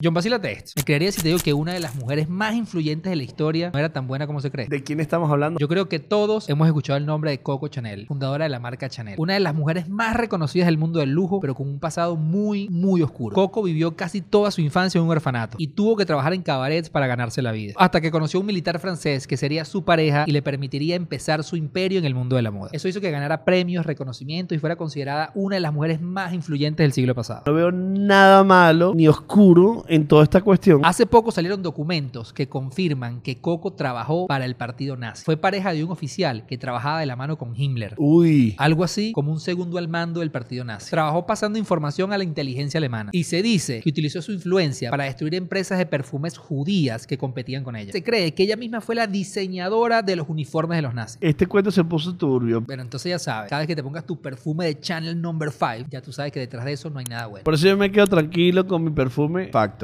John, vacílate esto. Me creería si te digo que una de las mujeres más influyentes de la historia no era tan buena como se cree. ¿De quién estamos hablando? Yo creo que todos hemos escuchado el nombre de Coco Chanel, fundadora de la marca Chanel. Una de las mujeres más reconocidas del mundo del lujo, pero con un pasado muy, muy oscuro. Coco vivió casi toda su infancia en un orfanato y tuvo que trabajar en cabarets para ganarse la vida. Hasta que conoció a un militar francés que sería su pareja y le permitiría empezar su imperio en el mundo de la moda. Eso hizo que ganara premios, reconocimientos y fuera considerada una de las mujeres más influyentes del siglo pasado. No veo nada malo ni oscuro en toda esta cuestión. Hace poco salieron documentos que confirman que Coco trabajó para el partido nazi. Fue pareja de un oficial que trabajaba de la mano con Himmler. Uy. Algo así como un segundo al mando del partido nazi. Trabajó pasando información a la inteligencia alemana. Y se dice que utilizó su influencia para destruir empresas de perfumes judías que competían con ella. Se cree que ella misma fue la diseñadora de los uniformes de los nazis. Este cuento se puso turbio. Bueno, entonces ya sabes, cada vez que te pongas tu perfume de Channel Number 5, ya tú sabes que detrás de eso no hay nada bueno. Por eso yo me quedo tranquilo con mi perfume Factor.